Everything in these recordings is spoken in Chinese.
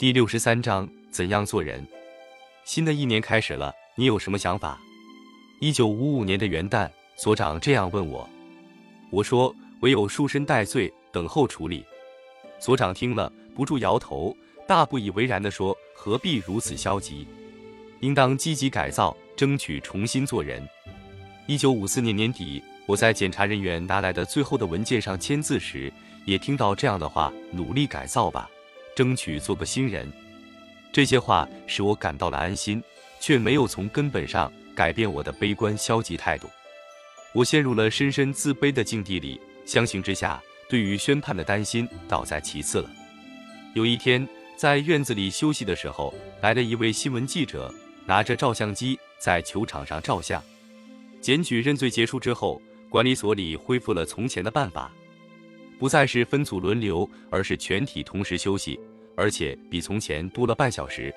第六十三章怎样做人？新的一年开始了，你有什么想法？一九五五年的元旦，所长这样问我。我说：唯有束身戴罪，等候处理。所长听了，不住摇头，大不以为然地说：何必如此消极？应当积极改造，争取重新做人。一九五四年年底，我在检查人员拿来的最后的文件上签字时，也听到这样的话：努力改造吧。争取做个新人，这些话使我感到了安心，却没有从根本上改变我的悲观消极态度。我陷入了深深自卑的境地里，相形之下，对于宣判的担心倒在其次了。有一天，在院子里休息的时候，来了一位新闻记者，拿着照相机在球场上照相。检举认罪结束之后，管理所里恢复了从前的办法。不再是分组轮流，而是全体同时休息，而且比从前多了半小时。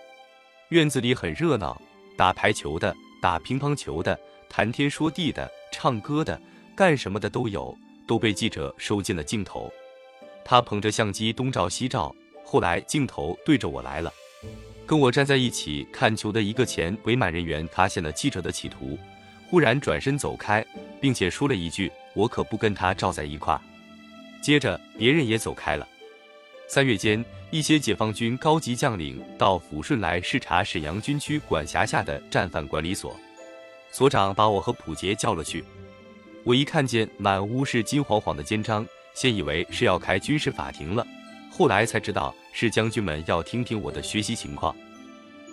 院子里很热闹，打排球的、打乒乓球的、谈天说地的、唱歌的、干什么的都有，都被记者收进了镜头。他捧着相机东照西照，后来镜头对着我来了。跟我站在一起看球的一个前伪满人员发现了记者的企图，忽然转身走开，并且说了一句：“我可不跟他照在一块。”接着，别人也走开了。三月间，一些解放军高级将领到抚顺来视察沈阳军区管辖下的战犯管理所，所长把我和普杰叫了去。我一看见满屋是金晃晃的肩章，先以为是要开军事法庭了，后来才知道是将军们要听听我的学习情况。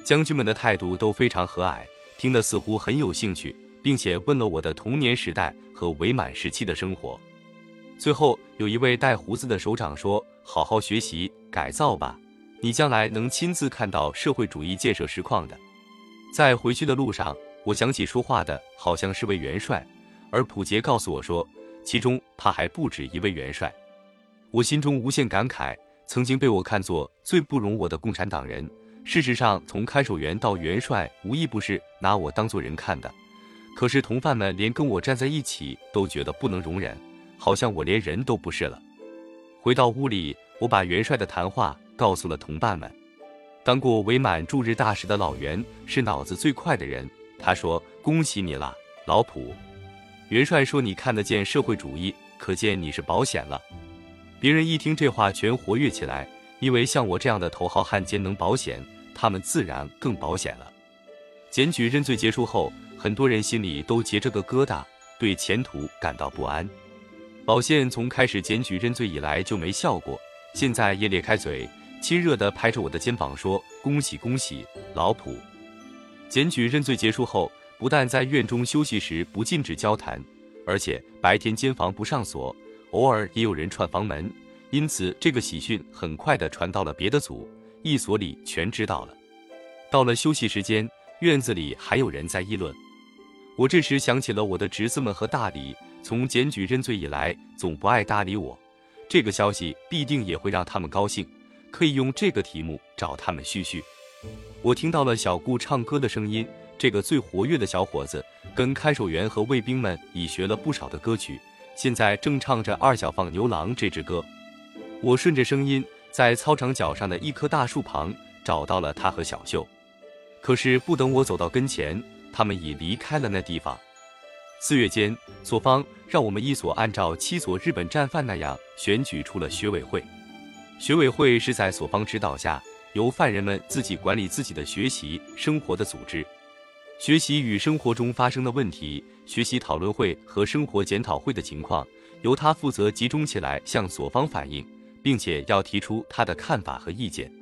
将军们的态度都非常和蔼，听得似乎很有兴趣，并且问了我的童年时代和伪满时期的生活。最后有一位带胡子的首长说：“好好学习，改造吧，你将来能亲自看到社会主义建设实况的。”在回去的路上，我想起说话的好像是位元帅，而普杰告诉我说，其中他还不止一位元帅。我心中无限感慨，曾经被我看作最不容我的共产党人，事实上从看守员到元帅，无一不是拿我当做人看的。可是同犯们连跟我站在一起都觉得不能容忍。好像我连人都不是了。回到屋里，我把元帅的谈话告诉了同伴们。当过伪满驻日大使的老袁是脑子最快的人，他说：“恭喜你了，老普。”元帅说：“你看得见社会主义，可见你是保险了。”别人一听这话，全活跃起来，因为像我这样的头号汉奸能保险，他们自然更保险了。检举认罪结束后，很多人心里都结着个疙瘩，对前途感到不安。宝宪从开始检举认罪以来就没笑过，现在也咧开嘴，亲热地拍着我的肩膀说：“恭喜恭喜，老普！”检举认罪结束后，不但在院中休息时不禁止交谈，而且白天监房不上锁，偶尔也有人串房门，因此这个喜讯很快地传到了别的组，一所里全知道了。到了休息时间，院子里还有人在议论。我这时想起了我的侄子们和大李。从检举认罪以来，总不爱搭理我。这个消息必定也会让他们高兴，可以用这个题目找他们叙叙。我听到了小顾唱歌的声音，这个最活跃的小伙子，跟看守员和卫兵们已学了不少的歌曲，现在正唱着《二小放牛郎》这支歌。我顺着声音，在操场角上的一棵大树旁找到了他和小秀。可是不等我走到跟前，他们已离开了那地方。四月间，所方让我们一所按照七所日本战犯那样选举出了学委会。学委会是在所方指导下，由犯人们自己管理自己的学习生活的组织。学习与生活中发生的问题，学习讨论会和生活检讨会的情况，由他负责集中起来向所方反映，并且要提出他的看法和意见。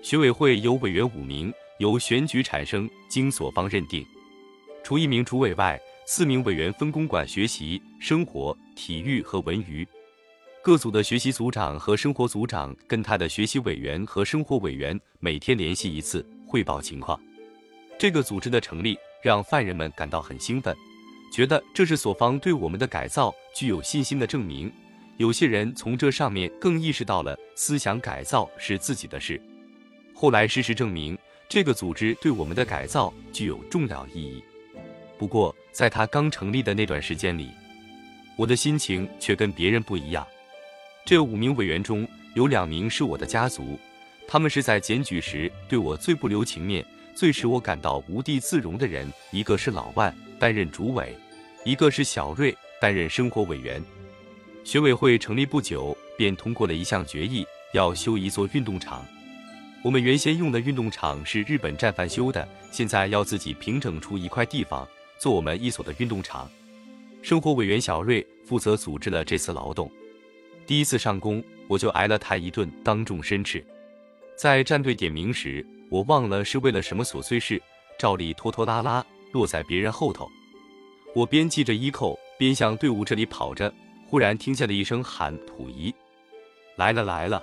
学委会有委员五名，由选举产生，经所方认定。除一名主委外。四名委员分工管学习、生活、体育和文娱，各组的学习组长和生活组长跟他的学习委员和生活委员每天联系一次，汇报情况。这个组织的成立让犯人们感到很兴奋，觉得这是所方对我们的改造具有信心的证明。有些人从这上面更意识到了思想改造是自己的事。后来事实证明，这个组织对我们的改造具有重要意义。不过，在他刚成立的那段时间里，我的心情却跟别人不一样。这五名委员中有两名是我的家族，他们是在检举时对我最不留情面、最使我感到无地自容的人。一个是老万，担任主委；一个是小瑞，担任生活委员。学委会成立不久，便通过了一项决议，要修一座运动场。我们原先用的运动场是日本战犯修的，现在要自己平整出一块地方做我们一所的运动场。生活委员小瑞负责组织了这次劳动。第一次上工，我就挨了他一顿当众申斥。在站队点名时，我忘了是为了什么琐碎事，照例拖拖拉拉落在别人后头。我边系着衣扣，边向队伍这里跑着，忽然听见了一声喊：“溥仪，来了来了！”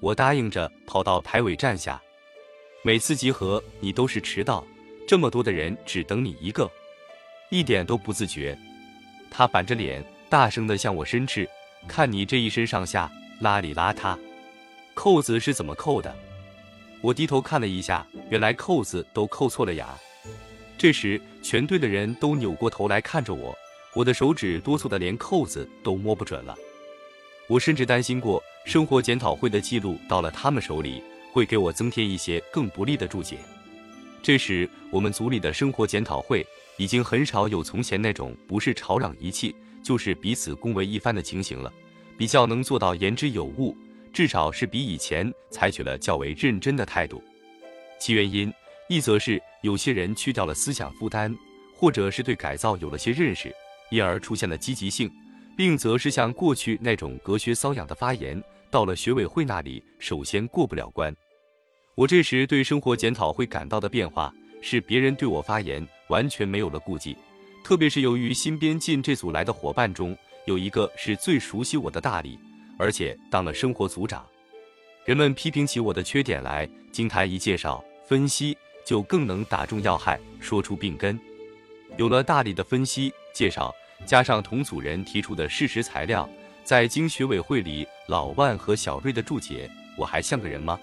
我答应着，跑到排尾站下。每次集合你都是迟到，这么多的人只等你一个，一点都不自觉。他板着脸，大声地向我申斥：“看你这一身上下邋里邋遢，扣子是怎么扣的？”我低头看了一下，原来扣子都扣错了呀。这时，全队的人都扭过头来看着我，我的手指哆嗦的连扣子都摸不准了。我甚至担心过。生活检讨会的记录到了他们手里，会给我增添一些更不利的注解。这时，我们组里的生活检讨会已经很少有从前那种不是吵嚷一气，就是彼此恭维一番的情形了，比较能做到言之有物，至少是比以前采取了较为认真的态度。其原因，一则是有些人去掉了思想负担，或者是对改造有了些认识，因而出现了积极性；另则是像过去那种隔靴搔痒的发言。到了学委会那里，首先过不了关。我这时对生活检讨会感到的变化，是别人对我发言完全没有了顾忌。特别是由于新编进这组来的伙伴中，有一个是最熟悉我的大力，而且当了生活组长。人们批评起我的缺点来，经他一介绍分析，就更能打中要害，说出病根。有了大理的分析介绍，加上同组人提出的事实材料。在经学委会里，老万和小瑞的注解，我还像个人吗？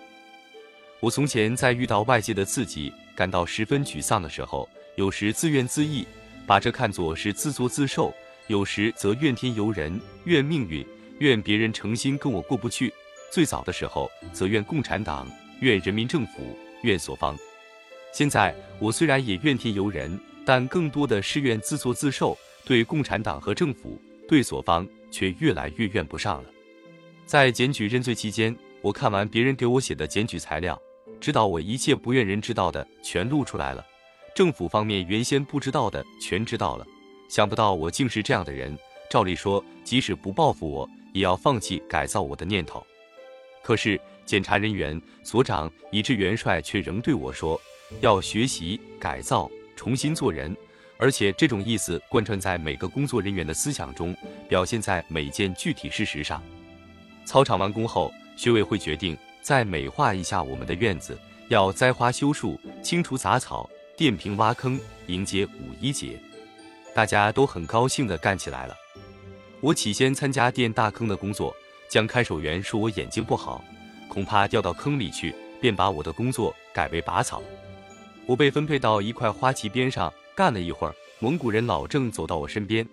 我从前在遇到外界的刺激，感到十分沮丧的时候，有时自怨自艾，把这看作是自作自受；有时则怨天尤人，怨命运，怨别人诚心跟我过不去。最早的时候，则怨共产党，怨人民政府，怨所方。现在我虽然也怨天尤人，但更多的是怨自作自受，对共产党和政府，对所方。却越来越怨不上了。在检举认罪期间，我看完别人给我写的检举材料，知道我一切不愿人知道的全露出来了，政府方面原先不知道的全知道了。想不到我竟是这样的人。照理说，即使不报复我，也要放弃改造我的念头。可是检查人员、所长以至元帅却仍对我说，要学习改造，重新做人。而且这种意思贯穿在每个工作人员的思想中，表现在每件具体事实上。操场完工后，学委会决定再美化一下我们的院子，要栽花修树、清除杂草、电瓶挖坑，迎接五一节。大家都很高兴地干起来了。我起先参加电大坑的工作，将看守员说我眼睛不好，恐怕掉到坑里去，便把我的工作改为拔草。我被分配到一块花旗边上。干了一会儿，蒙古人老郑走到我身边，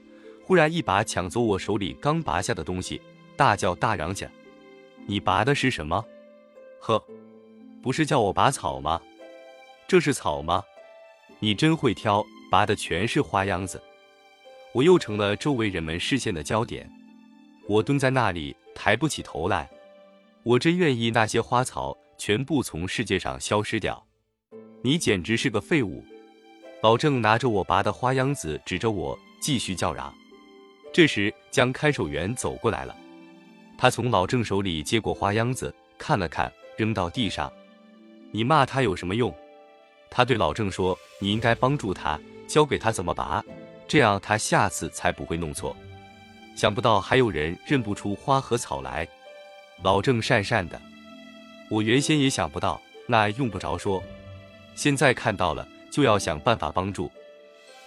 忽然一把抢走我手里刚拔下的东西，大叫大嚷起来：“你拔的是什么？呵，不是叫我拔草吗？这是草吗？你真会挑，拔的全是花秧子。”我又成了周围人们视线的焦点。我蹲在那里，抬不起头来。我真愿意那些花草全部从世界上消失掉。你简直是个废物。老郑拿着我拔的花秧子，指着我继续叫嚷。这时，将看守员走过来了，他从老郑手里接过花秧子，看了看，扔到地上。你骂他有什么用？他对老郑说：“你应该帮助他，教给他怎么拔，这样他下次才不会弄错。”想不到还有人认不出花和草来。老郑讪讪的，我原先也想不到，那用不着说，现在看到了。就要想办法帮助。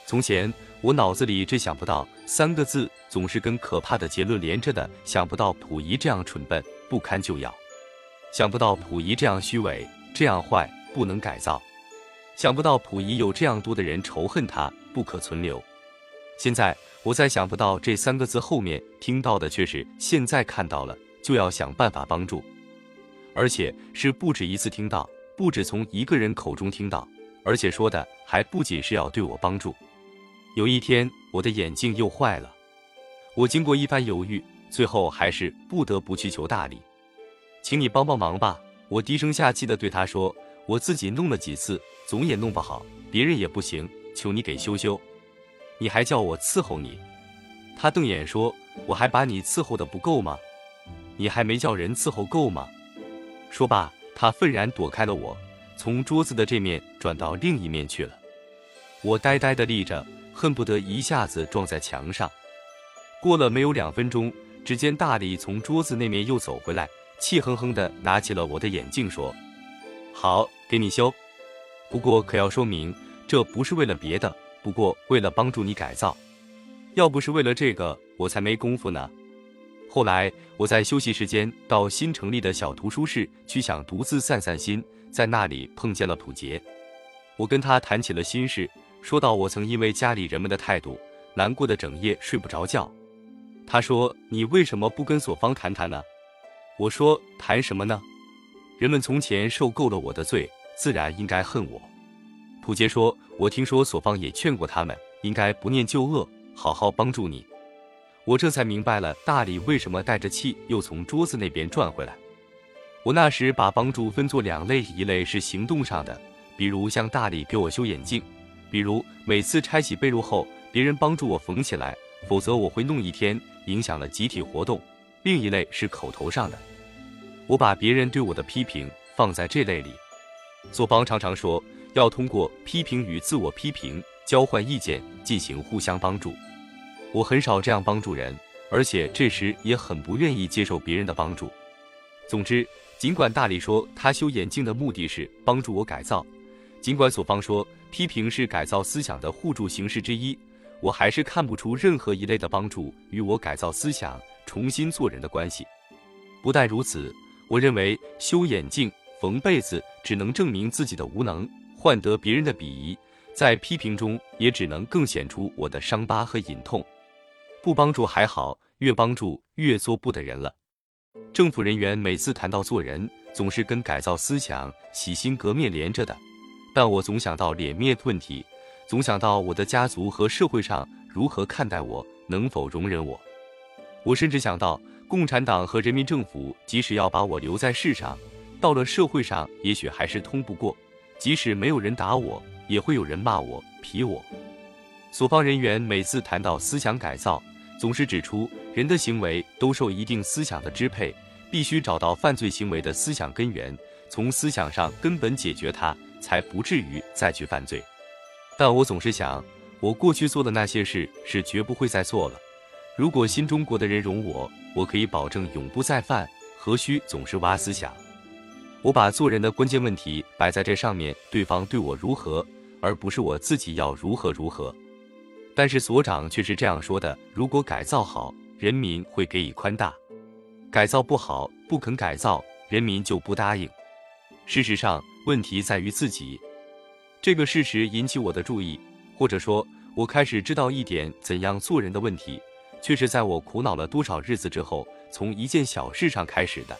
从前我脑子里这想不到三个字，总是跟可怕的结论连着的。想不到溥仪这样蠢笨，不堪就要；想不到溥仪这样虚伪，这样坏，不能改造；想不到溥仪有这样多的人仇恨他，不可存留。现在我在想不到这三个字后面听到的却是现在看到了，就要想办法帮助。而且是不止一次听到，不止从一个人口中听到，而且说的还不仅是要对我帮助。有一天，我的眼镜又坏了，我经过一番犹豫，最后还是不得不去求大力，请你帮帮忙吧。我低声下气地对他说：“我自己弄了几次，总也弄不好，别人也不行，求你给修修。你还叫我伺候你？”他瞪眼说：“我还把你伺候的不够吗？你还没叫人伺候够吗？”说罢，他愤然躲开了我，从桌子的这面转到另一面去了。我呆呆地立着。恨不得一下子撞在墙上。过了没有两分钟，只见大力从桌子那面又走回来，气哼哼地拿起了我的眼镜，说：“好，给你修。不过可要说明，这不是为了别的，不过为了帮助你改造。要不是为了这个，我才没工夫呢。”后来我在休息时间到新成立的小图书室去，想独自散散心，在那里碰见了普杰，我跟他谈起了心事。说到我曾因为家里人们的态度难过的整夜睡不着觉，他说：“你为什么不跟索方谈谈呢？”我说：“谈什么呢？人们从前受够了我的罪，自然应该恨我。”普杰说：“我听说索方也劝过他们，应该不念旧恶，好好帮助你。”我这才明白了大理为什么带着气又从桌子那边转回来。我那时把帮助分作两类，一类是行动上的，比如像大理给我修眼镜。比如每次拆洗被褥后，别人帮助我缝起来，否则我会弄一天，影响了集体活动。另一类是口头上的，我把别人对我的批评放在这类里。索邦常常说要通过批评与自我批评交换意见，进行互相帮助。我很少这样帮助人，而且这时也很不愿意接受别人的帮助。总之，尽管大力说他修眼镜的目的是帮助我改造。尽管索方说批评是改造思想的互助形式之一，我还是看不出任何一类的帮助与我改造思想、重新做人的关系。不但如此，我认为修眼镜、缝被子只能证明自己的无能，换得别人的鄙夷，在批评中也只能更显出我的伤疤和隐痛。不帮助还好，越帮助越做不得人了。政府人员每次谈到做人，总是跟改造思想、洗心革面连着的。但我总想到脸面问题，总想到我的家族和社会上如何看待我，能否容忍我。我甚至想到共产党和人民政府，即使要把我留在世上，到了社会上也许还是通不过。即使没有人打我，也会有人骂我、批我。所方人员每次谈到思想改造，总是指出人的行为都受一定思想的支配，必须找到犯罪行为的思想根源，从思想上根本解决它。才不至于再去犯罪，但我总是想，我过去做的那些事是绝不会再做了。如果新中国的人容我，我可以保证永不再犯，何须总是挖思想？我把做人的关键问题摆在这上面，对方对我如何，而不是我自己要如何如何。但是所长却是这样说的：如果改造好，人民会给予宽大；改造不好，不肯改造，人民就不答应。事实上。问题在于自己，这个事实引起我的注意，或者说，我开始知道一点怎样做人的问题，却是在我苦恼了多少日子之后，从一件小事上开始的。